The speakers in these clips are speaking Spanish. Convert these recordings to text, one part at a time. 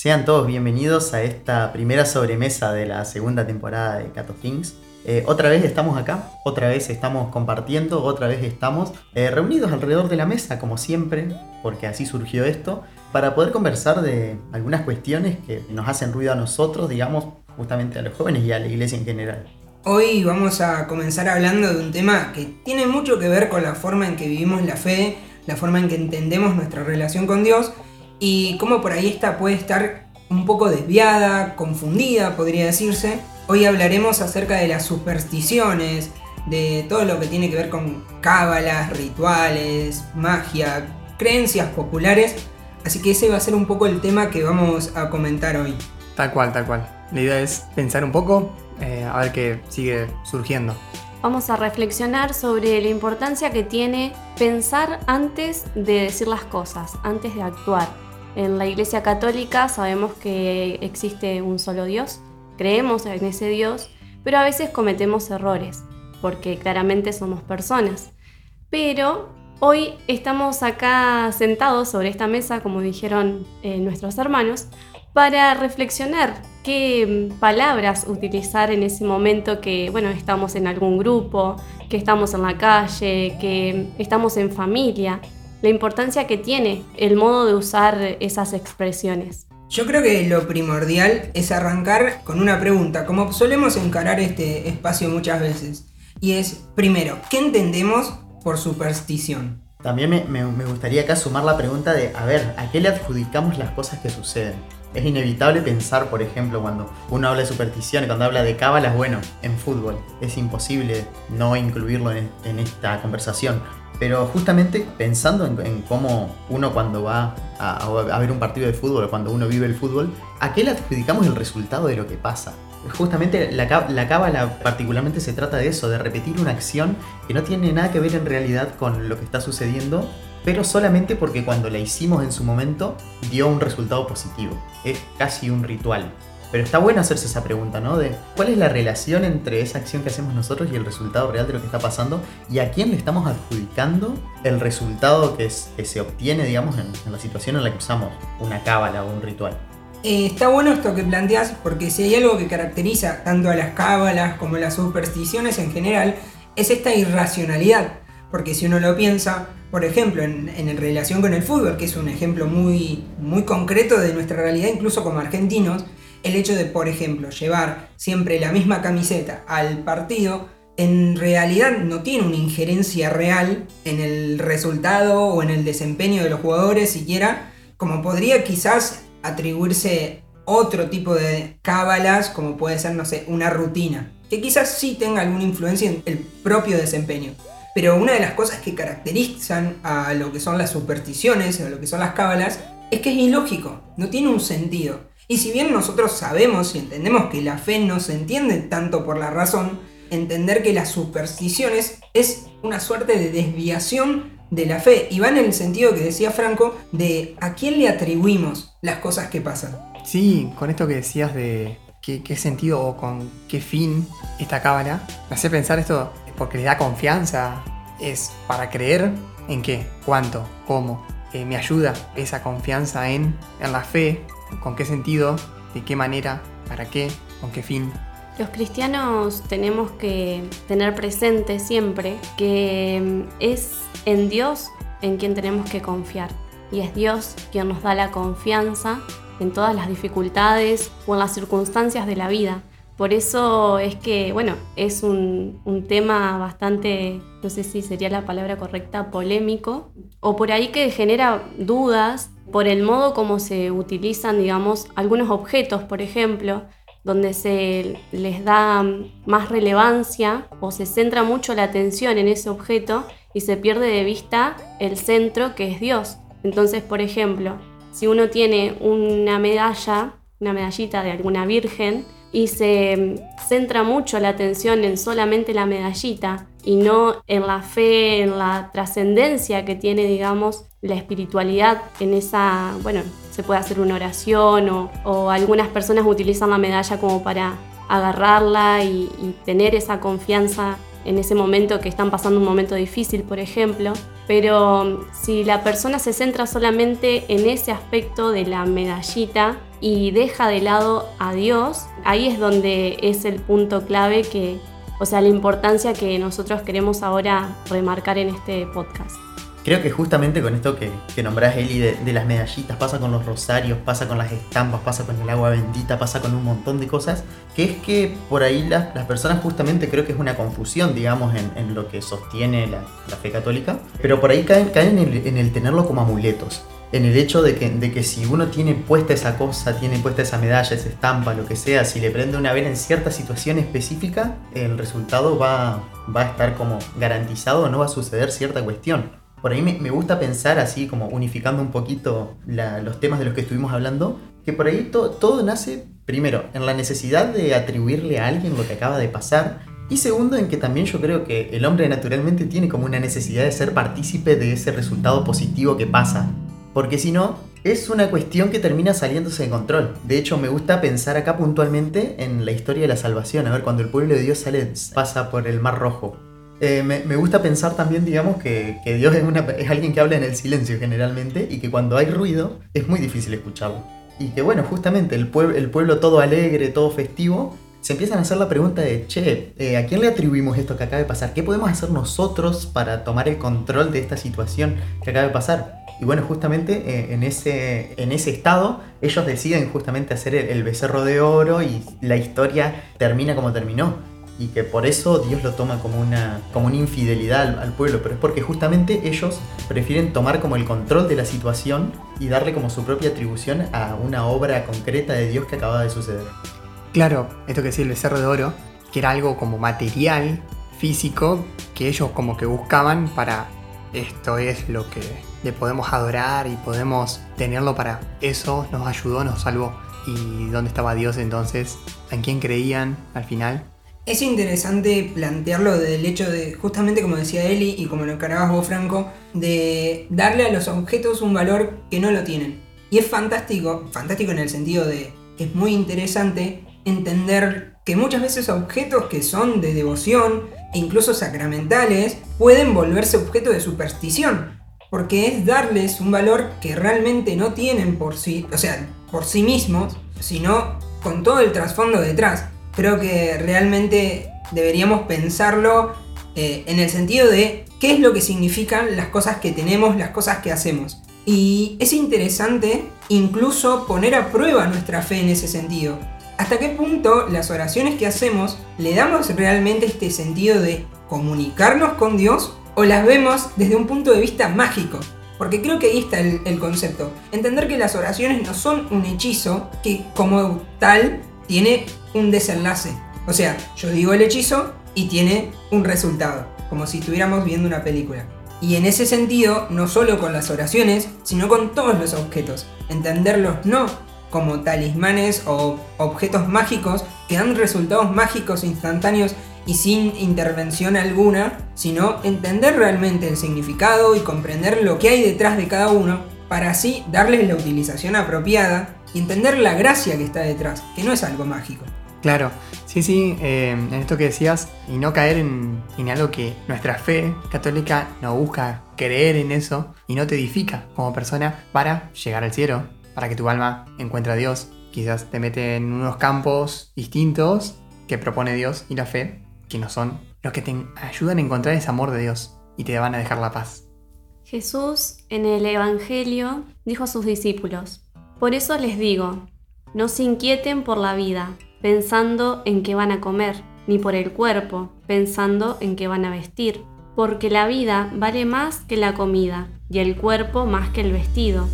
Sean todos bienvenidos a esta primera sobremesa de la segunda temporada de Cato Things. Eh, otra vez estamos acá, otra vez estamos compartiendo, otra vez estamos eh, reunidos alrededor de la mesa, como siempre, porque así surgió esto, para poder conversar de algunas cuestiones que nos hacen ruido a nosotros, digamos, justamente a los jóvenes y a la iglesia en general. Hoy vamos a comenzar hablando de un tema que tiene mucho que ver con la forma en que vivimos la fe, la forma en que entendemos nuestra relación con Dios y cómo por ahí esta puede estar un poco desviada, confundida, podría decirse. Hoy hablaremos acerca de las supersticiones, de todo lo que tiene que ver con cábalas, rituales, magia, creencias populares. Así que ese va a ser un poco el tema que vamos a comentar hoy. Tal cual, tal cual. La idea es pensar un poco, eh, a ver qué sigue surgiendo. Vamos a reflexionar sobre la importancia que tiene pensar antes de decir las cosas, antes de actuar. En la Iglesia Católica sabemos que existe un solo Dios, creemos en ese Dios, pero a veces cometemos errores, porque claramente somos personas. Pero hoy estamos acá sentados sobre esta mesa, como dijeron eh, nuestros hermanos, para reflexionar qué palabras utilizar en ese momento que, bueno, estamos en algún grupo, que estamos en la calle, que estamos en familia, la importancia que tiene el modo de usar esas expresiones. Yo creo que lo primordial es arrancar con una pregunta, como solemos encarar este espacio muchas veces, y es, primero, ¿qué entendemos por superstición? También me, me gustaría acá sumar la pregunta de, a ver, ¿a qué le adjudicamos las cosas que suceden? Es inevitable pensar, por ejemplo, cuando uno habla de superstición, cuando habla de cábalas, bueno, en fútbol. Es imposible no incluirlo en, esta conversación. Pero justamente pensando en, cómo uno cuando va a, ver un partido de fútbol, o cuando uno vive el fútbol, ¿a qué le adjudicamos el resultado de lo que pasa? Justamente la, la cábala particularmente se trata de eso, de repetir una acción que no tiene nada que ver en realidad con lo que está sucediendo, pero solamente porque cuando la hicimos en su momento dio un resultado positivo. Es casi un ritual. Pero está bueno hacerse esa pregunta, ¿no? De cuál es la relación entre esa acción que hacemos nosotros y el resultado real de lo que está pasando y a quién le estamos adjudicando el resultado que, se obtiene, digamos, en, la situación en la que usamos una cábala o un ritual. Eh, está bueno esto que planteas porque si hay algo que caracteriza tanto a las cábalas como a las supersticiones en general, es esta irracionalidad. Porque si uno lo piensa, por ejemplo, en, relación con el fútbol, que es un ejemplo muy, muy concreto de nuestra realidad, incluso como argentinos, el hecho de, por ejemplo, llevar siempre la misma camiseta al partido, en realidad no tiene una injerencia real en el resultado o en el desempeño de los jugadores siquiera, como podría quizás atribuirse otro tipo de cábalas, como puede ser, no sé, una rutina, que quizás sí tenga alguna influencia en el propio desempeño. Pero una de las cosas que caracterizan a lo que son las supersticiones, a lo que son las cábalas, es que es ilógico, no tiene un sentido. Y si bien nosotros sabemos y entendemos que la fe no se entiende tanto por la razón, entender que las supersticiones es una suerte de desviación de la fe y va en el sentido que decía Franco de a quién le atribuimos las cosas que pasan. Sí, con esto que decías de qué, sentido o con qué fin esta cábala, me hace pensar esto porque les da confianza, es para creer en qué, cuánto, cómo. Eh, me ayuda esa confianza en, en la fe, con qué sentido, de qué manera, para qué, con qué fin. Los cristianos tenemos que tener presente siempre que mm, es en Dios en quien tenemos que confiar. Y es Dios quien nos da la confianza en todas las dificultades o en las circunstancias de la vida. Por eso es que, bueno, es un, tema bastante, no sé si sería la palabra correcta, polémico, o por ahí que genera dudas por el modo como se utilizan, digamos, algunos objetos, por ejemplo, donde se les da más relevancia o se centra mucho la atención en ese objeto y se pierde de vista el centro que es Dios. Entonces, por ejemplo, si uno tiene una medalla, una medallita de alguna virgen, y se centra mucho la atención en solamente la medallita y no en la fe, en la trascendencia que tiene, digamos, la espiritualidad en esa, bueno, se puede hacer una oración o, algunas personas utilizan la medalla como para agarrarla y, y tener esa confianza en ese momento que están pasando un momento difícil, por ejemplo. Pero si la persona se centra solamente en ese aspecto de la medallita, y deja de lado a Dios, ahí es donde es el punto clave que, o sea, la importancia que nosotros queremos ahora remarcar en este podcast. Creo que justamente con esto que, que nombrás, Eli, de, las medallitas, pasa con los rosarios, pasa con las estampas, pasa con el agua bendita, pasa con un montón de cosas, que es que por ahí las, personas justamente creo que es una confusión, digamos, en, lo que sostiene la, fe católica, pero por ahí caen, caen en, el, tenerlo como amuletos en el hecho de que, de que, si uno tiene puesta esa cosa, tiene puesta esa medalla, esa estampa, lo que sea, si le prende una vela en cierta situación específica, el resultado va, va a estar como garantizado, no va a suceder cierta cuestión. Por ahí me, gusta pensar así, como unificando un poquito los temas de los que estuvimos hablando, que por ahí todo nace, primero, en la necesidad de atribuirle a alguien lo que acaba de pasar, y segundo, en que también yo creo que el hombre naturalmente tiene como una necesidad de ser partícipe de ese resultado positivo que pasa. Porque si no, es una cuestión que termina saliéndose de control. De hecho, me gusta pensar acá puntualmente en la historia de la salvación. A ver, cuando el pueblo de Dios sale, pasa por el Mar Rojo. Eh, me, gusta pensar también, digamos, que, Dios es, alguien que habla en el silencio generalmente y que cuando hay ruido es muy difícil escucharlo. Y que bueno, justamente el, pueblo, todo alegre, todo festivo, se empiezan a hacer la pregunta de, che, eh, ¿a quién le atribuimos esto que acaba de pasar? ¿Qué podemos hacer nosotros para tomar el control de esta situación que acaba de pasar? Y bueno, justamente eh, en ese estado ellos deciden justamente hacer el becerro de oro y la historia termina como terminó y que por eso Dios lo toma como una, como una infidelidad al, pueblo, pero es porque justamente ellos prefieren tomar como el control de la situación y darle como su propia atribución a una obra concreta de Dios que acaba de suceder. Claro, esto que decía el becerro de oro, que era algo como material, físico, que ellos como que buscaban para esto es lo que le podemos adorar y podemos tenerlo para eso, nos ayudó, nos salvó. ¿Y dónde estaba Dios entonces? ¿En quién creían al final? Es interesante plantearlo del hecho de, justamente como decía Eli y como lo encargabas vos, Franco, de darle a los objetos un valor que no lo tienen. Y es fantástico, fantástico en el sentido de que es muy interesante entender que muchas veces objetos que son de devoción e incluso sacramentales pueden volverse objeto de superstición. Porque es darles un valor que realmente no tienen por sí, o sea, por sí mismos, sino con todo el trasfondo detrás creo que realmente deberíamos pensarlo eh, en el sentido de qué es lo que significan las cosas que tenemos, las cosas que hacemos. Y es interesante incluso poner a prueba nuestra fe en ese sentido. ¿Hasta qué punto las oraciones que hacemos le damos realmente este sentido de comunicarnos con Dios o las vemos desde un punto de vista mágico? Porque creo que ahí está el, el concepto. Entender que las oraciones no son un hechizo que como tal tiene un desenlace. O sea, yo digo el hechizo y tiene un resultado, como si estuviéramos viendo una película. Y en ese sentido, no solo con las oraciones, sino con todos los objetos. Entenderlos no como talismanes o objetos mágicos que dan resultados mágicos instantáneos y sin intervención alguna, sino entender realmente el significado y comprender lo que hay detrás de cada uno para así darles la utilización apropiada y entender la gracia que está detrás, que no es algo mágico. Claro, sí, sí, eh, en esto que decías, y no caer en, algo que nuestra fe católica no busca creer en eso y no te edifica como persona para llegar al cielo, para que tu alma encuentre a Dios. Quizás te mete en unos campos distintos que propone Dios y la fe, que no son los que te ayudan a encontrar ese amor de Dios y te van a dejar la paz. Jesús en el Evangelio dijo a sus discípulos, por eso les digo, no se inquieten por la vida pensando en qué van a comer, ni por el cuerpo, pensando en qué van a vestir, porque la vida vale más que la comida y el cuerpo más que el vestido.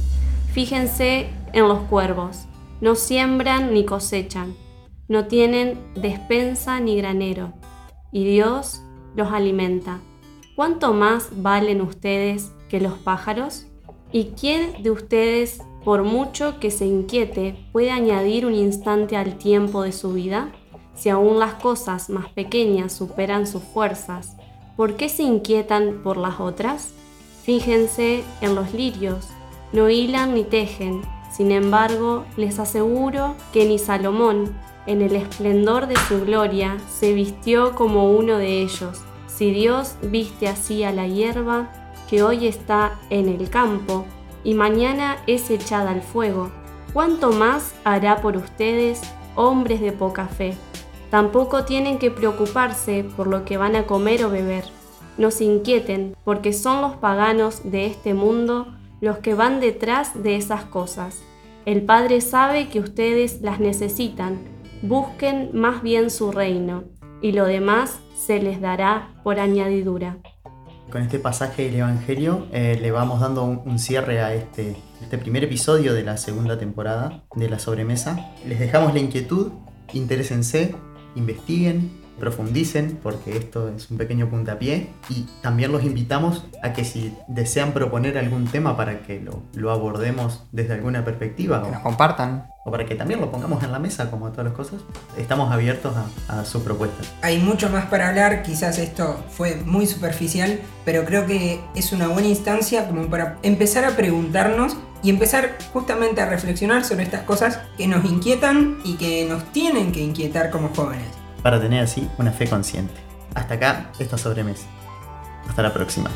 Fíjense en los cuervos, no siembran ni cosechan, no tienen despensa ni granero, y Dios los alimenta. ¿Cuánto más valen ustedes que los pájaros? ¿Y quién de ustedes por mucho que se inquiete, puede añadir un instante al tiempo de su vida? Si aún las cosas más pequeñas superan sus fuerzas, ¿por qué se inquietan por las otras? Fíjense en los lirios, no hilan ni tejen, sin embargo, les aseguro que ni Salomón, en el esplendor de su gloria, se vistió como uno de ellos. Si Dios viste así a la hierba que hoy está en el campo, y mañana es echada al fuego. ¿cuánto más hará por ustedes, hombres de poca fe? Tampoco tienen que preocuparse por lo que van a comer o beber. No se inquieten, porque son los paganos de este mundo los que van detrás de esas cosas. El Padre sabe que ustedes las necesitan. Busquen más bien su reino, y lo demás se les dará por añadidura. Con este pasaje del Evangelio eh, le vamos dando un, cierre a este, este primer episodio de la segunda temporada de la sobremesa. Les dejamos la inquietud, interésense, investiguen, profundicen, porque esto es un pequeño puntapié. Y también los invitamos a que si desean proponer algún tema para que lo, lo abordemos desde alguna perspectiva Que o, nos compartan. o para que también lo pongamos en la mesa, como todas las cosas, estamos abiertos a, a sus propuestas. Hay mucho más para hablar, quizás esto fue muy superficial, pero creo que es una buena instancia como para empezar a preguntarnos y empezar justamente a reflexionar sobre estas cosas que nos inquietan y que nos tienen que inquietar como jóvenes. Para tener así una fe consciente. Hasta acá esta sobremesa. Hasta la próxima.